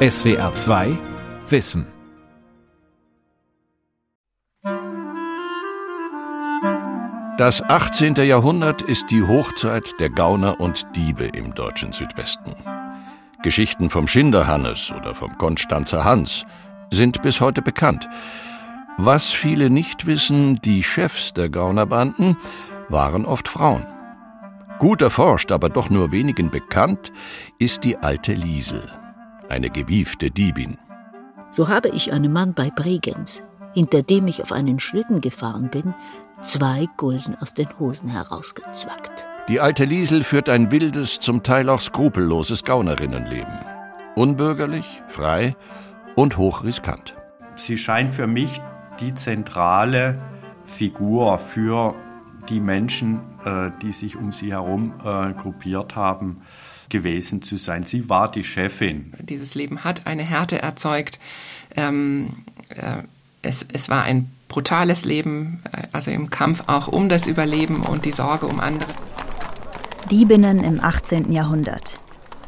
SWR 2 Wissen Das 18. Jahrhundert ist die Hochzeit der Gauner und Diebe im deutschen Südwesten. Geschichten vom Schinderhannes oder vom Konstanzer Hans sind bis heute bekannt. Was viele nicht wissen, die Chefs der Gaunerbanden waren oft Frauen. Gut erforscht, aber doch nur wenigen bekannt, ist die alte Liesel, eine gewiefte Diebin. So habe ich einem Mann bei Bregenz, hinter dem ich auf einen Schlitten gefahren bin, zwei Gulden aus den Hosen herausgezwackt. Die alte Liesel führt ein wildes, zum Teil auch skrupelloses Gaunerinnenleben. Unbürgerlich, frei und hochriskant. Sie scheint für mich die zentrale Figur für die Menschen, äh, die sich um sie herum äh, gruppiert haben, gewesen zu sein. Sie war die Chefin. Dieses Leben hat eine Härte erzeugt. Ähm, äh, es, es war ein brutales Leben, äh, also im Kampf auch um das Überleben und die Sorge um andere. Diebinnen im 18. Jahrhundert.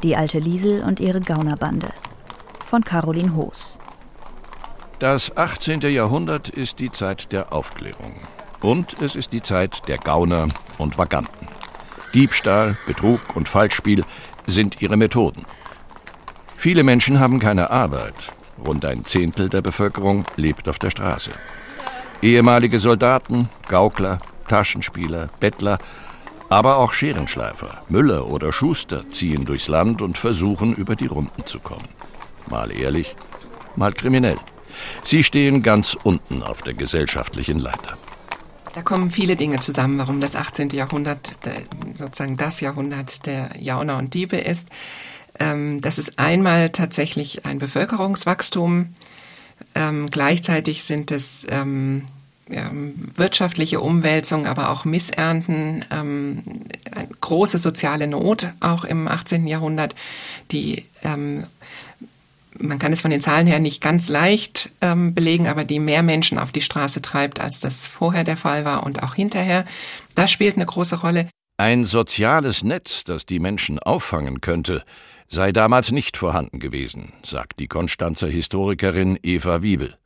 Die alte Liesel und ihre Gaunerbande. Von Caroline Hoos. Das 18. Jahrhundert ist die Zeit der Aufklärung. Und es ist die Zeit der Gauner und Vaganten. Diebstahl, Betrug und Falschspiel sind ihre Methoden. Viele Menschen haben keine Arbeit. Rund ein Zehntel der Bevölkerung lebt auf der Straße. Ehemalige Soldaten, Gaukler, Taschenspieler, Bettler, aber auch Scherenschleifer, Müller oder Schuster ziehen durchs Land und versuchen, über die Runden zu kommen. Mal ehrlich, mal kriminell. Sie stehen ganz unten auf der gesellschaftlichen Leiter. Da kommen viele Dinge zusammen, warum das 18. Jahrhundert sozusagen das Jahrhundert der Jauner und Diebe ist. Ähm, das ist einmal tatsächlich ein Bevölkerungswachstum. Ähm, gleichzeitig sind es ähm, wirtschaftliche Umwälzung, aber auch Missernten, ähm, große soziale Not auch im 18. Jahrhundert, die man kann es von den Zahlen her nicht ganz leicht ähm, belegen, aber die mehr Menschen auf die Straße treibt, als das vorher der Fall war und auch hinterher. Das spielt eine große Rolle. Ein soziales Netz, das die Menschen auffangen könnte, sei damals nicht vorhanden gewesen, sagt die Konstanzer Historikerin Eva Wiebel.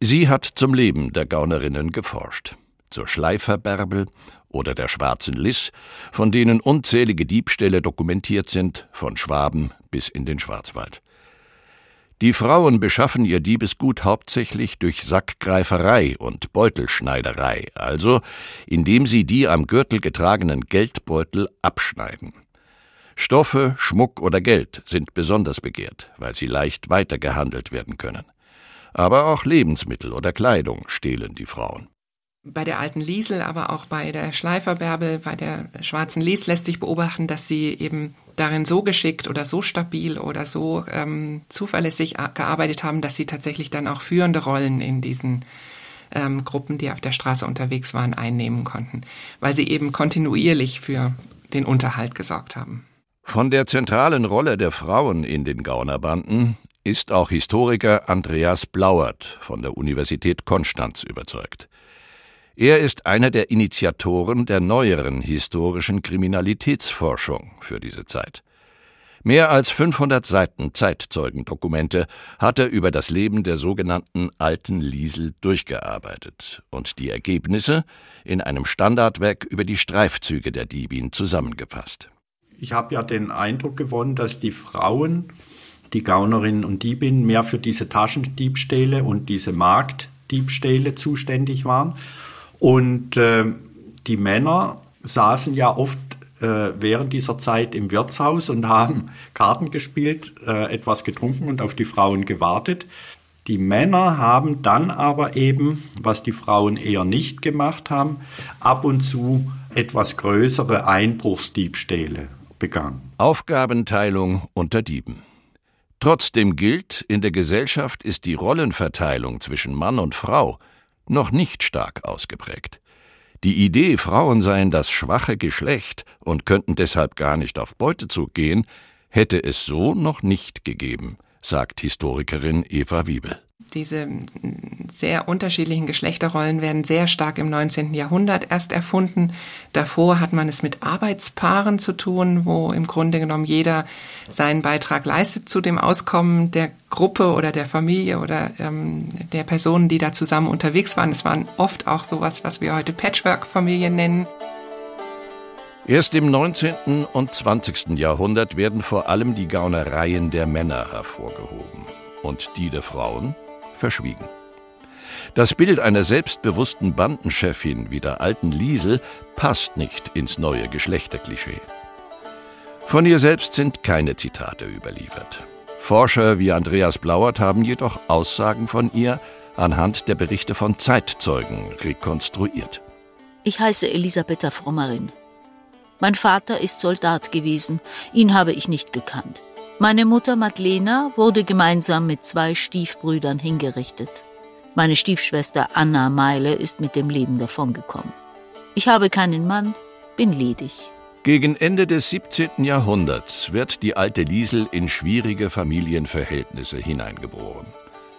Sie hat zum Leben der Gaunerinnen geforscht, zur Schleiferbärbel oder der schwarzen Liss, von denen unzählige Diebstähle dokumentiert sind, von Schwaben bis in den Schwarzwald. Die Frauen beschaffen ihr Diebesgut hauptsächlich durch Sackgreiferei und Beutelschneiderei, also indem sie die am Gürtel getragenen Geldbeutel abschneiden. Stoffe, Schmuck oder Geld sind besonders begehrt, weil sie leicht weitergehandelt werden können. Aber auch Lebensmittel oder Kleidung stehlen die Frauen. Bei der alten Liesel, aber auch bei der Schleiferbärbel, bei der schwarzen Lies lässt sich beobachten, dass sie eben darin so geschickt oder so stabil oder so ähm, zuverlässig gearbeitet haben, dass sie tatsächlich dann auch führende Rollen in diesen ähm, Gruppen, die auf der Straße unterwegs waren, einnehmen konnten, weil sie eben kontinuierlich für den Unterhalt gesorgt haben. Von der zentralen Rolle der Frauen in den Gaunerbanden ist auch Historiker Andreas Blauert von der Universität Konstanz überzeugt. Er ist einer der Initiatoren der neueren historischen Kriminalitätsforschung für diese Zeit. Mehr als 500 Seiten Zeitzeugendokumente hat er über das Leben der sogenannten alten Liesel durchgearbeitet und die Ergebnisse in einem Standardwerk über die Streifzüge der Diebin zusammengefasst. Ich habe ja den Eindruck gewonnen, dass die Frauen, die Gaunerinnen und Diebinnen, mehr für diese Taschendiebstähle und diese Marktdiebstähle zuständig waren und äh, die Männer saßen ja oft äh, während dieser Zeit im Wirtshaus und haben Karten gespielt, äh, etwas getrunken und auf die Frauen gewartet. Die Männer haben dann aber eben, was die Frauen eher nicht gemacht haben, ab und zu etwas größere Einbruchsdiebstähle begangen. Aufgabenteilung unter Dieben. Trotzdem gilt, in der Gesellschaft ist die Rollenverteilung zwischen Mann und Frau noch nicht stark ausgeprägt. Die Idee, Frauen seien das schwache Geschlecht und könnten deshalb gar nicht auf Beutezug gehen, hätte es so noch nicht gegeben, sagt Historikerin Eva Wiebel. Diese sehr unterschiedlichen Geschlechterrollen werden sehr stark im 19. Jahrhundert erst erfunden. Davor hat man es mit Arbeitspaaren zu tun, wo im Grunde genommen jeder seinen Beitrag leistet zu dem Auskommen der Gruppe oder der Familie oder ähm, der Personen, die da zusammen unterwegs waren. Es waren oft auch sowas, was wir heute Patchwork-Familien nennen. Erst im 19. und 20. Jahrhundert werden vor allem die Gaunereien der Männer hervorgehoben und die der Frauen verschwiegen. Das Bild einer selbstbewussten Bandenchefin wie der alten Liesel passt nicht ins neue Geschlechterklischee. Von ihr selbst sind keine Zitate überliefert. Forscher wie Andreas Blauert haben jedoch Aussagen von ihr anhand der Berichte von Zeitzeugen rekonstruiert. Ich heiße Elisabetta Frommerin. Mein Vater ist Soldat gewesen, ihn habe ich nicht gekannt. Meine Mutter Madlena wurde gemeinsam mit zwei Stiefbrüdern hingerichtet. Meine Stiefschwester Anna Meile ist mit dem Leben davongekommen. Ich habe keinen Mann, bin ledig. Gegen Ende des 17. Jahrhunderts wird die alte Liesel in schwierige Familienverhältnisse hineingeboren.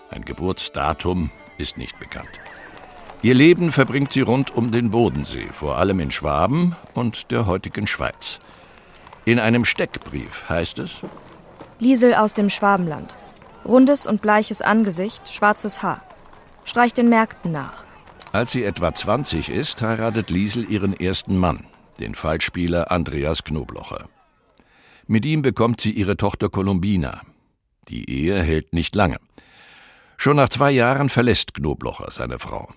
Ein Geburtsdatum ist nicht bekannt. Ihr Leben verbringt sie rund um den Bodensee, vor allem in Schwaben und der heutigen Schweiz. In einem Steckbrief heißt es, Liesel aus dem Schwabenland. Rundes und bleiches Angesicht, schwarzes Haar. Streicht den Märkten nach. Als sie etwa 20 ist, heiratet Liesel ihren ersten Mann, den Fallspieler Andreas Knoblocher. Mit ihm bekommt sie ihre Tochter Columbina. Die Ehe hält nicht lange. Schon nach zwei Jahren verlässt Knoblocher seine Frau.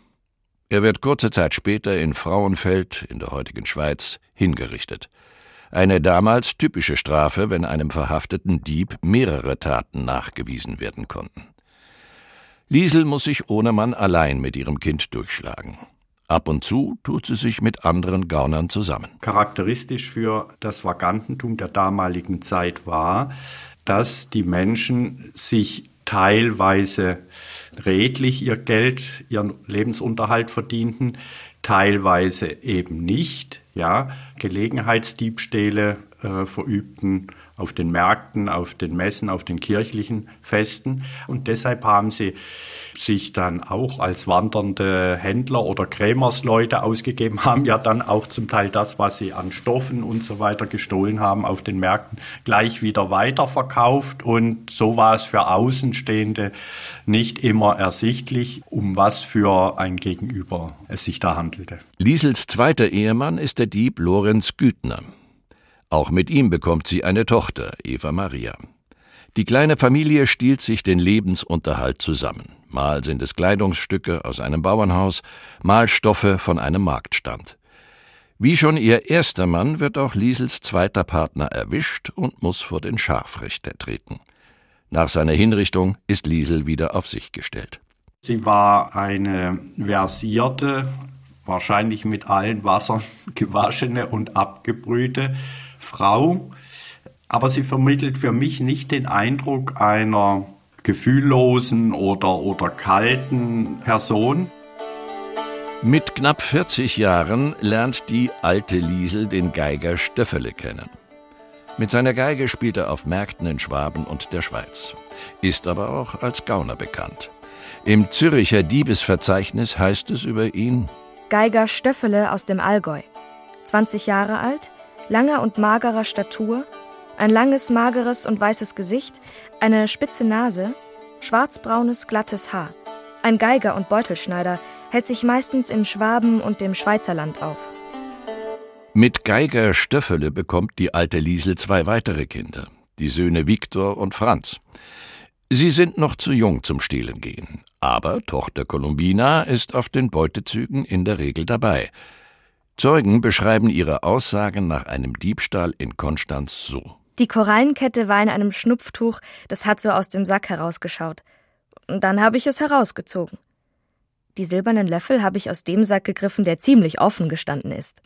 Er wird kurze Zeit später in Frauenfeld in der heutigen Schweiz hingerichtet. Eine damals typische Strafe, wenn einem verhafteten Dieb mehrere Taten nachgewiesen werden konnten. Liesel muss sich ohne Mann allein mit ihrem Kind durchschlagen. Ab und zu tut sie sich mit anderen Gaunern zusammen. Charakteristisch für das Vagantentum der damaligen Zeit war, dass die Menschen sich teilweise redlich ihr Geld, ihren Lebensunterhalt verdienten, teilweise eben nicht, ja, Gelegenheitsdiebstähle äh, verübten auf den Märkten, auf den Messen, auf den kirchlichen Festen. Und deshalb haben sie sich dann auch als wandernde Händler oder Krämersleute ausgegeben, haben ja dann auch zum Teil das, was sie an Stoffen und so weiter gestohlen haben auf den Märkten, gleich wieder weiterverkauft. Und so war es für Außenstehende nicht immer ersichtlich, um was für ein Gegenüber es sich da handelte. Liesels zweiter Ehemann ist der Dieb Lorenz Güthner. Auch mit ihm bekommt sie eine Tochter, Eva Maria. Die kleine Familie stiehlt sich den Lebensunterhalt zusammen. Mal sind es Kleidungsstücke aus einem Bauernhaus, mal Stoffe von einem Marktstand. Wie schon ihr erster Mann wird auch Liesels zweiter Partner erwischt und muss vor den Scharfrichter treten. Nach seiner Hinrichtung ist Liesel wieder auf sich gestellt. Sie war eine versierte, wahrscheinlich mit allen Wassern gewaschene und abgebrühte Frau, aber sie vermittelt für mich nicht den Eindruck einer gefühllosen oder, oder kalten Person. Mit knapp 40 Jahren lernt die alte Liesel den Geiger Stöffele kennen. Mit seiner Geige spielt er auf Märkten in Schwaben und der Schweiz, ist aber auch als Gauner bekannt. Im Züricher Diebesverzeichnis heißt es über ihn Geiger Stöffele aus dem Allgäu. 20 Jahre alt, langer und magerer Statur, ein langes, mageres und weißes Gesicht, eine spitze Nase, schwarzbraunes, glattes Haar. Ein Geiger und Beutelschneider hält sich meistens in Schwaben und dem Schweizerland auf. Mit Geiger Stöffele bekommt die alte Liesel zwei weitere Kinder, die Söhne Viktor und Franz. Sie sind noch zu jung zum Stehlen gehen, aber Tochter Columbina ist auf den Beutezügen in der Regel dabei – Zeugen beschreiben ihre Aussagen nach einem Diebstahl in Konstanz so. Die Korallenkette war in einem Schnupftuch, das hat so aus dem Sack herausgeschaut. Und dann habe ich es herausgezogen. Die silbernen Löffel habe ich aus dem Sack gegriffen, der ziemlich offen gestanden ist.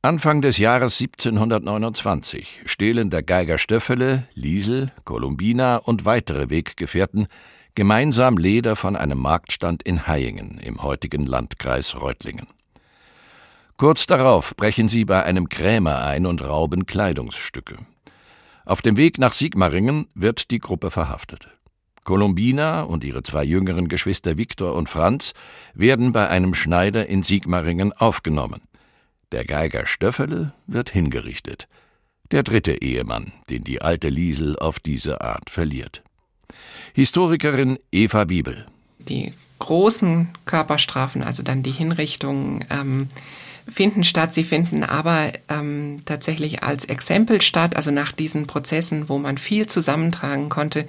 Anfang des Jahres 1729 stehlen der Geiger Stöffele, Liesel, Columbina und weitere Weggefährten gemeinsam Leder von einem Marktstand in Hayingen im heutigen Landkreis Reutlingen. Kurz darauf brechen sie bei einem Krämer ein und rauben Kleidungsstücke. Auf dem Weg nach Sigmaringen wird die Gruppe verhaftet. Columbina und ihre zwei jüngeren Geschwister Viktor und Franz werden bei einem Schneider in Sigmaringen aufgenommen. Der Geiger Stöffele wird hingerichtet. Der dritte Ehemann, den die alte Liesel auf diese Art verliert. Historikerin Eva Wiebel. Die großen Körperstrafen, also dann die Hinrichtungen, ähm, finden statt. Sie finden aber ähm, tatsächlich als Exempel statt, also nach diesen Prozessen, wo man viel zusammentragen konnte,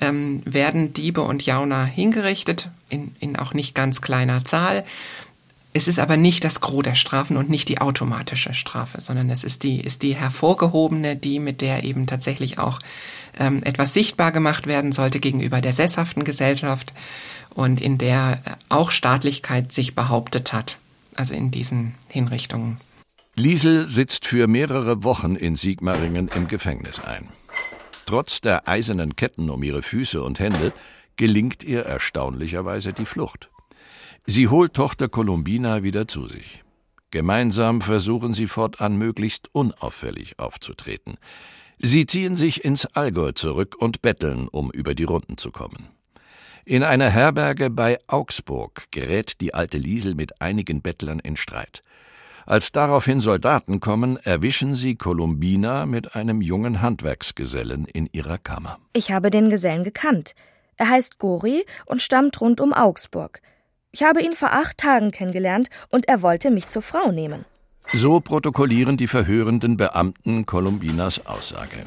ähm, werden Diebe und Jauner hingerichtet, in, in auch nicht ganz kleiner Zahl. Es ist aber nicht das Gros der Strafen und nicht die automatische Strafe, sondern es ist die, ist die hervorgehobene, die mit der eben tatsächlich auch ähm, etwas sichtbar gemacht werden sollte gegenüber der sesshaften Gesellschaft und in der auch Staatlichkeit sich behauptet hat, also in diesen Hinrichtungen. Liesel sitzt für mehrere Wochen in Sigmaringen im Gefängnis ein. Trotz der eisernen Ketten um ihre Füße und Hände gelingt ihr erstaunlicherweise die Flucht. Sie holt Tochter Columbina wieder zu sich. Gemeinsam versuchen sie fortan möglichst unauffällig aufzutreten. Sie ziehen sich ins Allgäu zurück und betteln, um über die Runden zu kommen. In einer Herberge bei Augsburg gerät die alte Liesel mit einigen Bettlern in Streit. Als daraufhin Soldaten kommen, erwischen sie Columbina mit einem jungen Handwerksgesellen in ihrer Kammer. Ich habe den Gesellen gekannt. Er heißt Gori und stammt rund um Augsburg. Ich habe ihn vor acht Tagen kennengelernt und er wollte mich zur Frau nehmen. So protokollieren die verhörenden Beamten Columbinas Aussage.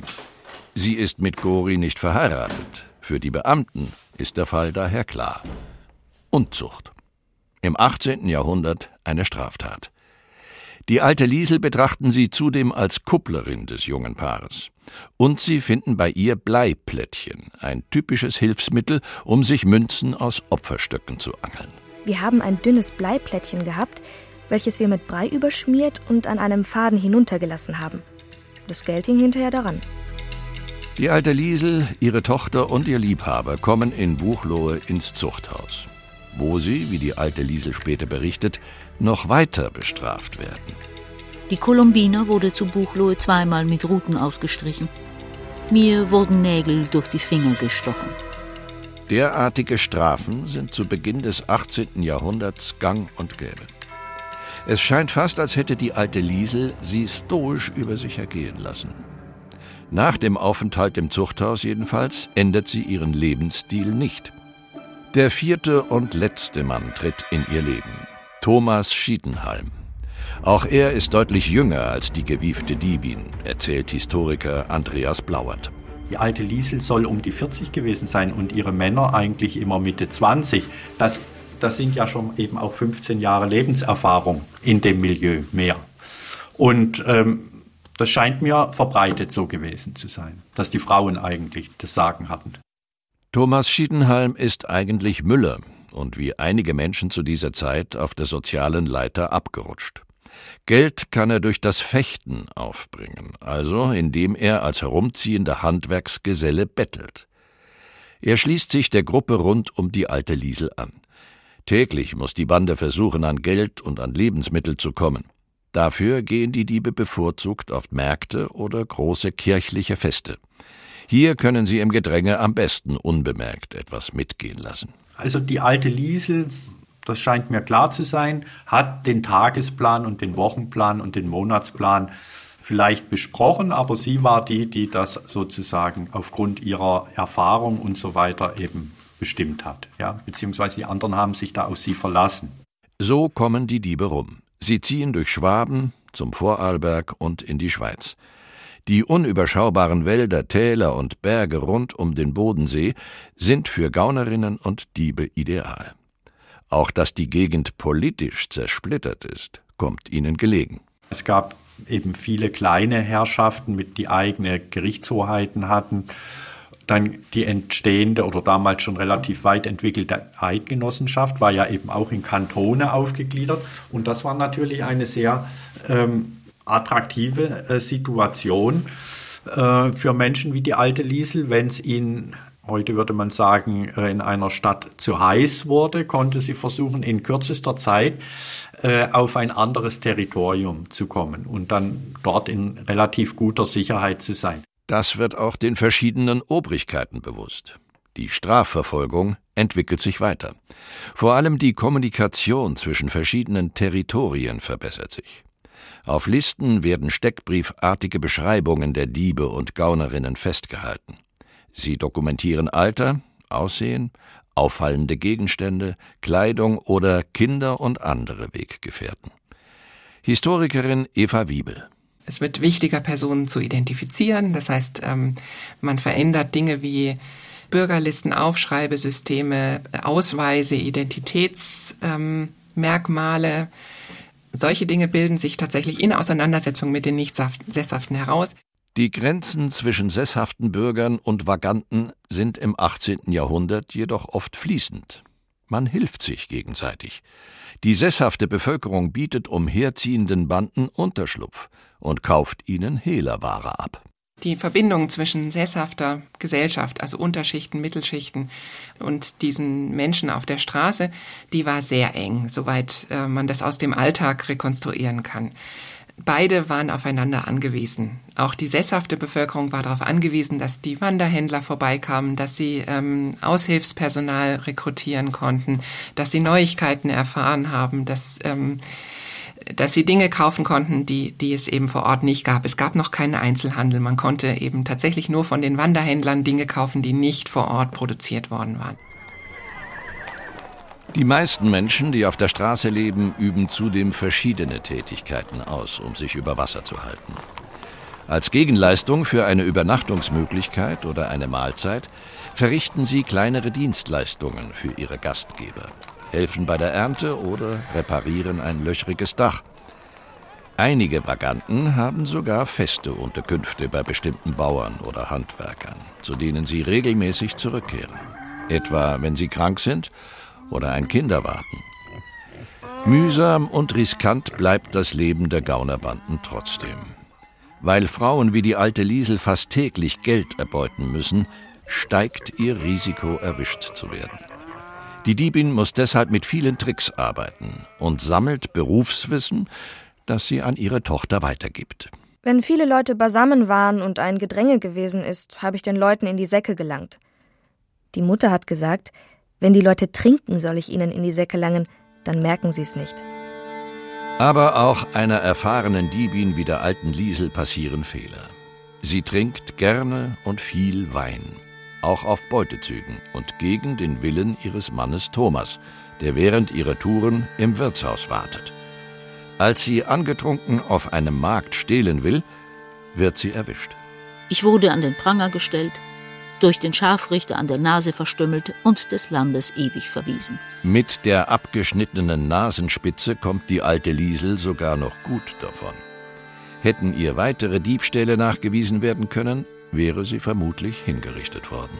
Sie ist mit Gori nicht verheiratet. Für die Beamten ist der Fall daher klar. Unzucht. Im 18. Jahrhundert eine Straftat. Die alte Liesel betrachten sie zudem als Kupplerin des jungen Paares. Und sie finden bei ihr Bleiplättchen, ein typisches Hilfsmittel, um sich Münzen aus Opferstöcken zu angeln. Wir haben ein dünnes Bleiplättchen gehabt, welches wir mit Brei überschmiert und an einem Faden hinuntergelassen haben. Das Geld hing hinterher daran. Die alte Liesel, ihre Tochter und ihr Liebhaber kommen in Buchlohe ins Zuchthaus, wo sie, wie die alte Liesel später berichtet, noch weiter bestraft werden. Die Columbina wurde zu Buchlohe zweimal mit Ruten ausgestrichen. Mir wurden Nägel durch die Finger gestochen. Derartige Strafen sind zu Beginn des 18. Jahrhunderts gang und gäbe. Es scheint fast, als hätte die alte Liesel sie stoisch über sich ergehen lassen. Nach dem Aufenthalt im Zuchthaus jedenfalls ändert sie ihren Lebensstil nicht. Der vierte und letzte Mann tritt in ihr Leben. Thomas Schiedenhalm. Auch er ist deutlich jünger als die gewiefte Diebin, erzählt Historiker Andreas Blauert. Die alte Liesel soll um die 40 gewesen sein und ihre Männer eigentlich immer Mitte 20. Das, das sind ja schon eben auch 15 Jahre Lebenserfahrung in dem Milieu mehr. Und ähm, das scheint mir verbreitet so gewesen zu sein, dass die Frauen eigentlich das Sagen hatten. Thomas Schiedenhalm ist eigentlich Müller, und wie einige Menschen zu dieser Zeit auf der sozialen Leiter abgerutscht. Geld kann er durch das Fechten aufbringen, also indem er als herumziehender Handwerksgeselle bettelt. Er schließt sich der Gruppe rund um die alte Liesel an. Täglich muss die Bande versuchen, an Geld und an Lebensmittel zu kommen. Dafür gehen die Diebe bevorzugt auf Märkte oder große kirchliche Feste. Hier können sie im Gedränge am besten unbemerkt etwas mitgehen lassen. Also die alte Liesel, das scheint mir klar zu sein, hat den Tagesplan und den Wochenplan und den Monatsplan vielleicht besprochen, aber sie war die, die das sozusagen aufgrund ihrer Erfahrung und so weiter eben bestimmt hat. Ja, beziehungsweise die anderen haben sich da auf sie verlassen. So kommen die Diebe rum. Sie ziehen durch Schwaben zum Vorarlberg und in die Schweiz. Die unüberschaubaren Wälder, Täler und Berge rund um den Bodensee sind für Gaunerinnen und Diebe ideal. Auch dass die Gegend politisch zersplittert ist, kommt ihnen gelegen. Es gab eben viele kleine Herrschaften, mit die eigene Gerichtshoheiten hatten. Dann die entstehende oder damals schon relativ weit entwickelte Eidgenossenschaft war ja eben auch in Kantone aufgegliedert. Und das war natürlich eine sehr ähm, attraktive äh, Situation äh, für Menschen wie die alte Liesel, wenn es ihnen heute würde man sagen, äh, in einer Stadt zu heiß wurde, konnte sie versuchen, in kürzester Zeit äh, auf ein anderes Territorium zu kommen und dann dort in relativ guter Sicherheit zu sein. Das wird auch den verschiedenen Obrigkeiten bewusst. Die Strafverfolgung entwickelt sich weiter. Vor allem die Kommunikation zwischen verschiedenen Territorien verbessert sich. Auf Listen werden steckbriefartige Beschreibungen der Diebe und Gaunerinnen festgehalten. Sie dokumentieren Alter, Aussehen, auffallende Gegenstände, Kleidung oder Kinder und andere Weggefährten. Historikerin Eva Wiebel. Es wird wichtiger, Personen zu identifizieren. Das heißt, ähm, man verändert Dinge wie Bürgerlisten, Aufschreibesysteme, Ausweise, Identitätsmerkmale. Solche Dinge bilden sich tatsächlich in Auseinandersetzung mit den Nicht-Sesshaften heraus. Die Grenzen zwischen sesshaften Bürgern und Vaganten sind im 18. Jahrhundert jedoch oft fließend. Man hilft sich gegenseitig. Die sesshafte Bevölkerung bietet umherziehenden Banden Unterschlupf und kauft ihnen Hehlerware ab. Die Verbindung zwischen sesshafter Gesellschaft, also Unterschichten, Mittelschichten und diesen Menschen auf der Straße, die war sehr eng, soweit äh, man das aus dem Alltag rekonstruieren kann. Beide waren aufeinander angewiesen. Auch die sesshafte Bevölkerung war darauf angewiesen, dass die Wanderhändler vorbeikamen, dass sie ähm, Aushilfspersonal rekrutieren konnten, dass sie Neuigkeiten erfahren haben, dass ähm, dass sie Dinge kaufen konnten, die, die es eben vor Ort nicht gab. Es gab noch keinen Einzelhandel. Man konnte eben tatsächlich nur von den Wanderhändlern Dinge kaufen, die nicht vor Ort produziert worden waren. Die meisten Menschen, die auf der Straße leben, üben zudem verschiedene Tätigkeiten aus, um sich über Wasser zu halten. Als Gegenleistung für eine Übernachtungsmöglichkeit oder eine Mahlzeit verrichten sie kleinere Dienstleistungen für ihre Gastgeber, helfen bei der Ernte oder reparieren ein löchriges Dach. Einige Vaganten haben sogar feste Unterkünfte bei bestimmten Bauern oder Handwerkern, zu denen sie regelmäßig zurückkehren, etwa wenn sie krank sind oder ein Kind erwarten. Mühsam und riskant bleibt das Leben der Gaunerbanden trotzdem. Weil Frauen wie die alte Liesel fast täglich Geld erbeuten müssen, steigt ihr Risiko, erwischt zu werden. Die Diebin muss deshalb mit vielen Tricks arbeiten und sammelt Berufswissen, das sie an ihre Tochter weitergibt. Wenn viele Leute beisammen waren und ein Gedränge gewesen ist, habe ich den Leuten in die Säcke gelangt. Die Mutter hat gesagt, wenn die Leute trinken, soll ich ihnen in die Säcke langen, dann merken sie es nicht. Aber auch einer erfahrenen Diebin wie der alten Liesel passieren Fehler. Sie trinkt gerne und viel Wein, auch auf Beutezügen und gegen den Willen ihres Mannes Thomas, der während ihrer Touren im Wirtshaus wartet. Als sie angetrunken auf einem Markt stehlen will, wird sie erwischt. Ich wurde an den Pranger gestellt, durch den Scharfrichter an der Nase verstümmelt und des Landes ewig verwiesen. Mit der abgeschnittenen Nasenspitze kommt die alte Liesel sogar noch gut davon. Hätten ihr weitere Diebstähle nachgewiesen werden können, wäre sie vermutlich hingerichtet worden.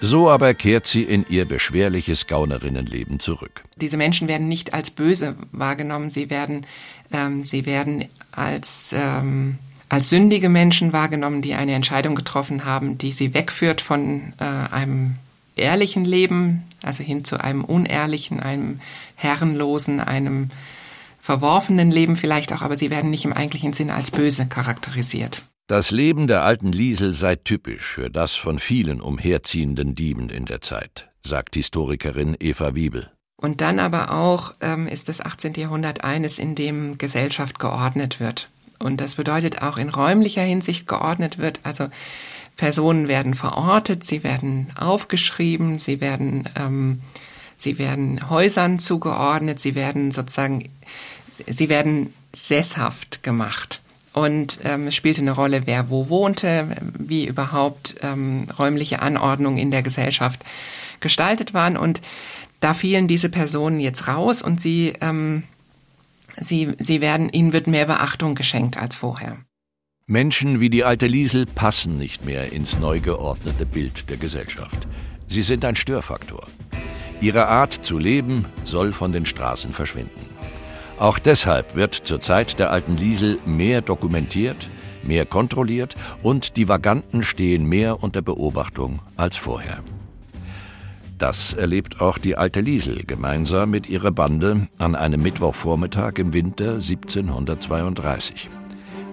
So aber kehrt sie in ihr beschwerliches Gaunerinnenleben zurück. Diese Menschen werden nicht als böse wahrgenommen, sie werden, ähm, sie werden als ähm, als sündige Menschen wahrgenommen, die eine Entscheidung getroffen haben, die sie wegführt von äh, einem ehrlichen Leben, also hin zu einem unehrlichen, einem herrenlosen, einem verworfenen Leben vielleicht auch, aber sie werden nicht im eigentlichen Sinne als böse charakterisiert. Das Leben der alten Liesel sei typisch für das von vielen umherziehenden Dieben in der Zeit, sagt Historikerin Eva Wiebel. Und dann aber auch ähm, ist das 18. Jahrhundert eines, in dem Gesellschaft geordnet wird. Und das bedeutet auch in räumlicher Hinsicht geordnet wird. Also Personen werden verortet, sie werden aufgeschrieben, sie werden, ähm, sie werden Häusern zugeordnet, sie werden sozusagen, sie werden sesshaft gemacht. Und ähm, es spielte eine Rolle, wer wo wohnte, wie überhaupt ähm, räumliche Anordnungen in der Gesellschaft gestaltet waren. Und da fielen diese Personen jetzt raus und sie ähm, Sie, sie werden, ihnen wird mehr Beachtung geschenkt als vorher. Menschen wie die alte Liesel passen nicht mehr ins neu geordnete Bild der Gesellschaft. Sie sind ein Störfaktor. Ihre Art zu leben soll von den Straßen verschwinden. Auch deshalb wird zur Zeit der alten Liesel mehr dokumentiert, mehr kontrolliert und die Vaganten stehen mehr unter Beobachtung als vorher. Das erlebt auch die alte Liesel gemeinsam mit ihrer Bande an einem Mittwochvormittag im Winter 1732.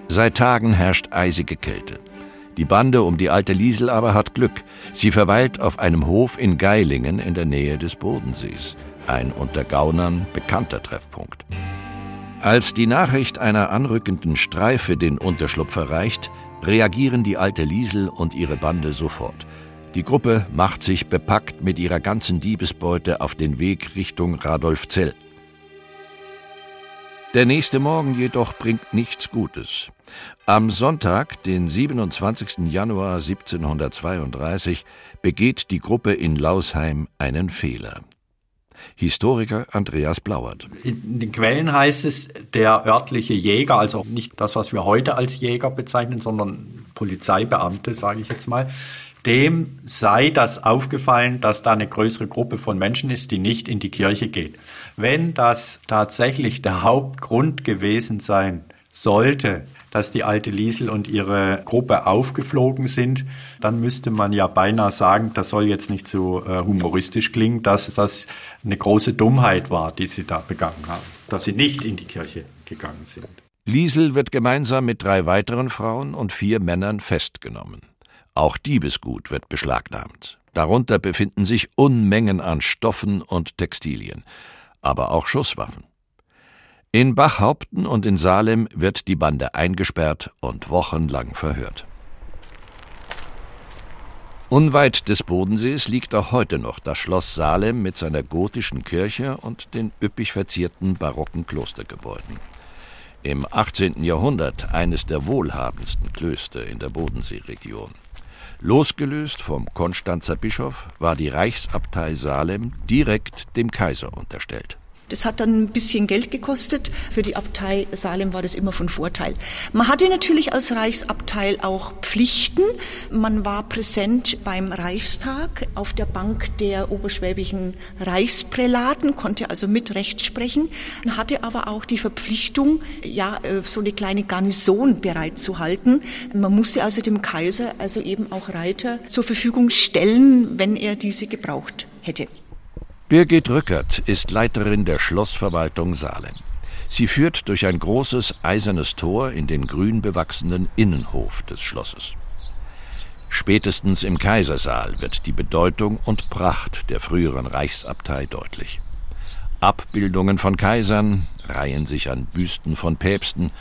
Seit Tagen herrscht eisige Kälte. Die Bande um die alte Liesel aber hat Glück. Sie verweilt auf einem Hof in Geilingen in der Nähe des Bodensees. Ein unter Gaunern bekannter Treffpunkt. Als die Nachricht einer anrückenden Streife den Unterschlupf erreicht, reagieren die alte Liesel und ihre Bande sofort. Die Gruppe macht sich bepackt mit ihrer ganzen Diebesbeute auf den Weg Richtung Radolfzell. Der nächste Morgen jedoch bringt nichts Gutes. Am Sonntag, den 27. Januar 1732, begeht die Gruppe in Lausheim einen Fehler. Historiker Andreas Blauert. In den Quellen heißt es, der örtliche Jäger, also nicht das, was wir heute als Jäger bezeichnen, sondern Polizeibeamte, sage ich jetzt mal, dem sei das aufgefallen, dass da eine größere Gruppe von Menschen ist, die nicht in die Kirche geht. Wenn das tatsächlich der Hauptgrund gewesen sein sollte, dass die alte Liesel und ihre Gruppe aufgeflogen sind, dann müsste man ja beinahe sagen, das soll jetzt nicht so äh, humoristisch klingen, dass das eine große Dummheit war, die sie da begangen haben, dass sie nicht in die Kirche gegangen sind. Liesel wird gemeinsam mit drei weiteren Frauen und vier Männern festgenommen. Auch Diebesgut wird beschlagnahmt. Darunter befinden sich Unmengen an Stoffen und Textilien, aber auch Schusswaffen. In Bachhaupten und in Salem wird die Bande eingesperrt und wochenlang verhört. Unweit des Bodensees liegt auch heute noch das Schloss Salem mit seiner gotischen Kirche und den üppig verzierten barocken Klostergebäuden. Im 18. Jahrhundert eines der wohlhabendsten Klöster in der Bodenseeregion. Losgelöst vom Konstanzer Bischof war die Reichsabtei Salem direkt dem Kaiser unterstellt. Das hat dann ein bisschen Geld gekostet. Für die Abtei Salem war das immer von Vorteil. Man hatte natürlich als Reichsabtei auch Pflichten. Man war präsent beim Reichstag auf der Bank der oberschwäbischen Reichsprälaten, konnte also mit Recht sprechen, hatte aber auch die Verpflichtung, ja, äh, so eine kleine Garnison bereitzuhalten. Man musste also dem Kaiser also eben auch Reiter zur Verfügung stellen, wenn er diese gebraucht hätte. Birgit Rückert ist Leiterin der Schlossverwaltung Salem. Sie führt durch ein großes eisernes Tor in den grün bewachsenen Innenhof des Schlosses. Spätestens im Kaisersaal wird die Bedeutung und Pracht der früheren Reichsabtei deutlich. Abbildungen von Kaisern reihen sich an Büsten von Päpsten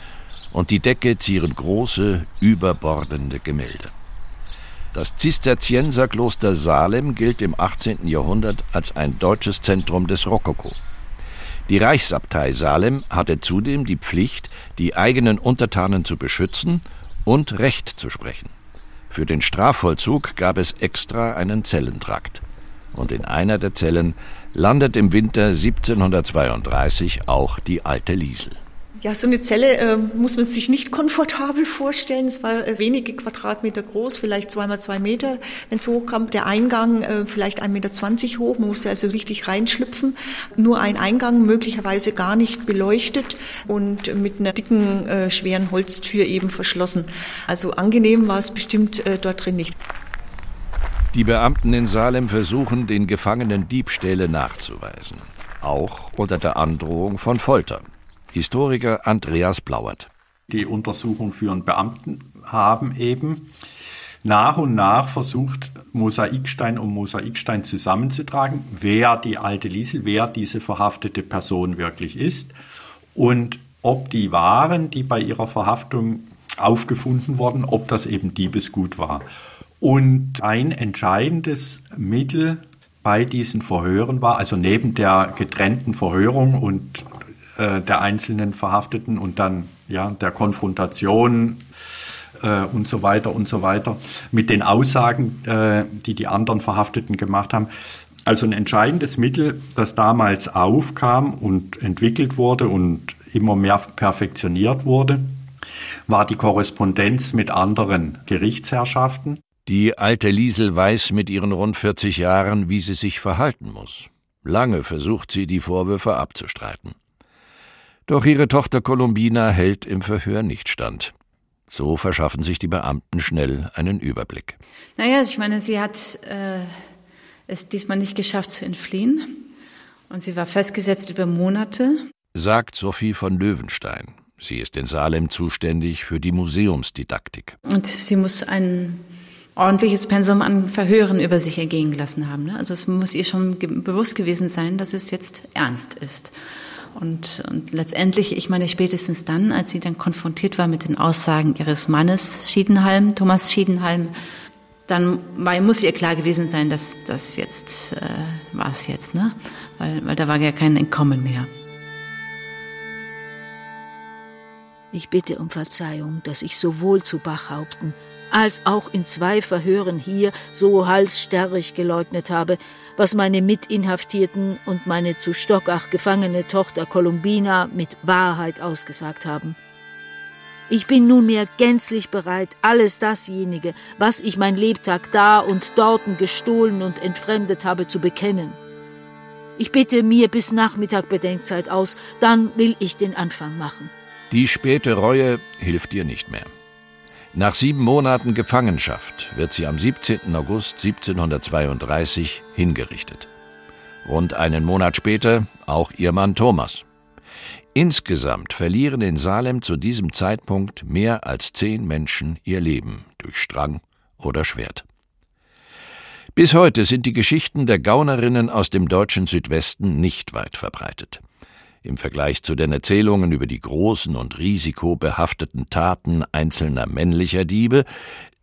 und die Decke zieren große, überbordende Gemälde. Das Zisterzienserkloster Salem gilt im 18. Jahrhundert als ein deutsches Zentrum des Rokoko. Die Reichsabtei Salem hatte zudem die Pflicht, die eigenen Untertanen zu beschützen und Recht zu sprechen. Für den Strafvollzug gab es extra einen Zellentrakt. Und in einer der Zellen landet im Winter 1732 auch die alte Liesel. Ja, so eine Zelle äh, muss man sich nicht komfortabel vorstellen. Es war äh, wenige Quadratmeter groß, vielleicht zwei mal zwei Meter, wenn es hochkam. Der Eingang äh, vielleicht 1,20 Meter hoch. Man musste also richtig reinschlüpfen. Nur ein Eingang, möglicherweise gar nicht beleuchtet und mit einer dicken, äh, schweren Holztür eben verschlossen. Also angenehm war es bestimmt äh, dort drin nicht. Die Beamten in Salem versuchen, den Gefangenen Diebstähle nachzuweisen. Auch unter der Androhung von Folter. Historiker Andreas Blauert. Die Untersuchung führen Beamten haben eben nach und nach versucht, Mosaikstein um Mosaikstein zusammenzutragen, wer die alte Liesel, wer diese verhaftete Person wirklich ist und ob die Waren, die bei ihrer Verhaftung aufgefunden wurden, ob das eben Diebesgut war. Und ein entscheidendes Mittel bei diesen Verhören war, also neben der getrennten Verhörung und äh, der einzelnen Verhafteten und dann ja, der Konfrontation äh, und so weiter und so weiter mit den Aussagen, äh, die die anderen Verhafteten gemacht haben. Also ein entscheidendes Mittel, das damals aufkam und entwickelt wurde und immer mehr perfektioniert wurde, war die Korrespondenz mit anderen Gerichtsherrschaften. Die alte Liesel weiß mit ihren rund 40 Jahren, wie sie sich verhalten muss. Lange versucht sie, die Vorwürfe abzustreiten. Doch ihre Tochter Columbina hält im Verhör nicht stand. So verschaffen sich die Beamten schnell einen Überblick. Naja, also ich meine, sie hat äh, es diesmal nicht geschafft zu entfliehen. Und sie war festgesetzt über Monate. Sagt Sophie von Löwenstein. Sie ist in Salem zuständig für die Museumsdidaktik. Und sie muss ein ordentliches Pensum an Verhören über sich ergehen lassen haben. Ne? Also es muss ihr schon ge bewusst gewesen sein, dass es jetzt ernst ist. Und, und letztendlich, ich meine, spätestens dann, als sie dann konfrontiert war mit den Aussagen ihres Mannes Schiedenhalm, Thomas Schiedenhalm, dann war, muss ihr klar gewesen sein, dass das jetzt äh, war es jetzt, ne? Weil, weil da war ja kein Entkommen mehr. Ich bitte um Verzeihung, dass ich sowohl zu Bachhaupten als auch in zwei Verhören hier so halsstarrig geleugnet habe, was meine Mitinhaftierten und meine zu Stockach gefangene Tochter Columbina mit Wahrheit ausgesagt haben. Ich bin nunmehr gänzlich bereit, alles dasjenige, was ich mein Lebtag da und dorten gestohlen und entfremdet habe, zu bekennen. Ich bitte mir bis Nachmittag Bedenkzeit aus, dann will ich den Anfang machen. Die späte Reue hilft ihr nicht mehr. Nach sieben Monaten Gefangenschaft wird sie am 17. August 1732 hingerichtet. Rund einen Monat später auch ihr Mann Thomas. Insgesamt verlieren in Salem zu diesem Zeitpunkt mehr als zehn Menschen ihr Leben durch Strang oder Schwert. Bis heute sind die Geschichten der Gaunerinnen aus dem deutschen Südwesten nicht weit verbreitet. Im Vergleich zu den Erzählungen über die großen und risikobehafteten Taten einzelner männlicher Diebe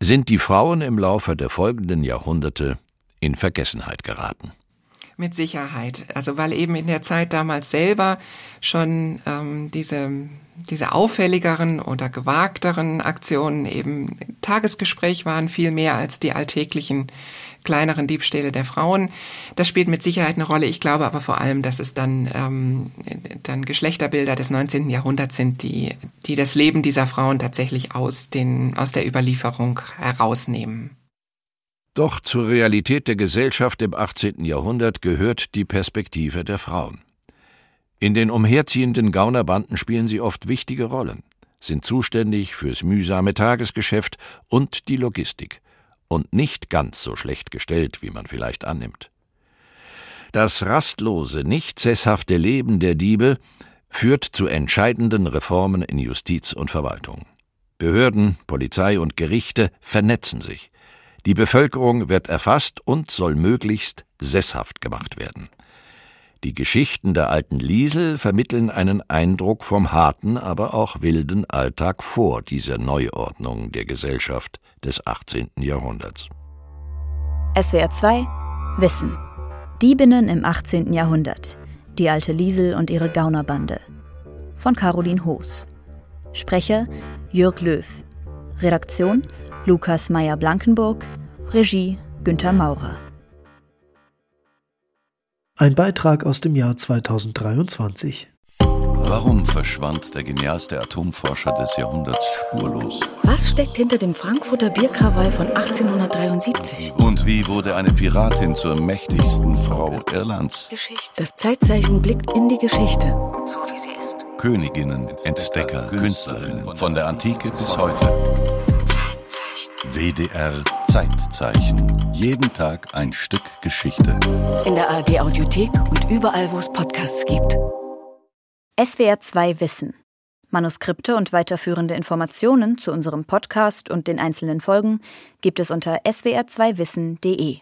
sind die Frauen im Laufe der folgenden Jahrhunderte in Vergessenheit geraten. Mit Sicherheit. Also weil eben in der Zeit damals selber schon ähm, diese, diese auffälligeren oder gewagteren Aktionen eben Tagesgespräch waren, viel mehr als die alltäglichen kleineren Diebstähle der Frauen. Das spielt mit Sicherheit eine Rolle. Ich glaube aber vor allem, dass es dann, ähm, dann Geschlechterbilder des 19. Jahrhunderts sind, die, die das Leben dieser Frauen tatsächlich aus, den, aus der Überlieferung herausnehmen. Doch zur Realität der Gesellschaft im 18. Jahrhundert gehört die Perspektive der Frauen. In den umherziehenden Gaunerbanden spielen sie oft wichtige Rollen, sind zuständig fürs mühsame Tagesgeschäft und die Logistik und nicht ganz so schlecht gestellt, wie man vielleicht annimmt. Das rastlose, nicht sesshafte Leben der Diebe führt zu entscheidenden Reformen in Justiz und Verwaltung. Behörden, Polizei und Gerichte vernetzen sich. Die Bevölkerung wird erfasst und soll möglichst sesshaft gemacht werden. Die Geschichten der alten Liesel vermitteln einen Eindruck vom harten, aber auch wilden Alltag vor dieser Neuordnung der Gesellschaft des 18. Jahrhunderts. SWR 2 Wissen. Diebinnen im 18. Jahrhundert. Die alte Liesel und ihre Gaunerbande. Von Caroline Hoos. Sprecher Jörg Löw. Redaktion Lukas Meyer-Blankenburg. Regie Günther Maurer. Ein Beitrag aus dem Jahr 2023. Warum verschwand der genialste Atomforscher des Jahrhunderts spurlos? Was steckt hinter dem Frankfurter Bierkrawall von 1873? Und wie wurde eine Piratin zur mächtigsten Frau Irlands? Geschichte. Das Zeitzeichen blickt in die Geschichte. So wie sie ist. Königinnen, Entdecker, Künstlerinnen, von der Antike bis heute. Zeitzeichen. WDR Zeitzeichen. Jeden Tag ein Stück Geschichte. In der ARD Audiothek und überall, wo es Podcasts gibt. SWR 2 Wissen. Manuskripte und weiterführende Informationen zu unserem Podcast und den einzelnen Folgen gibt es unter swr2wissen.de.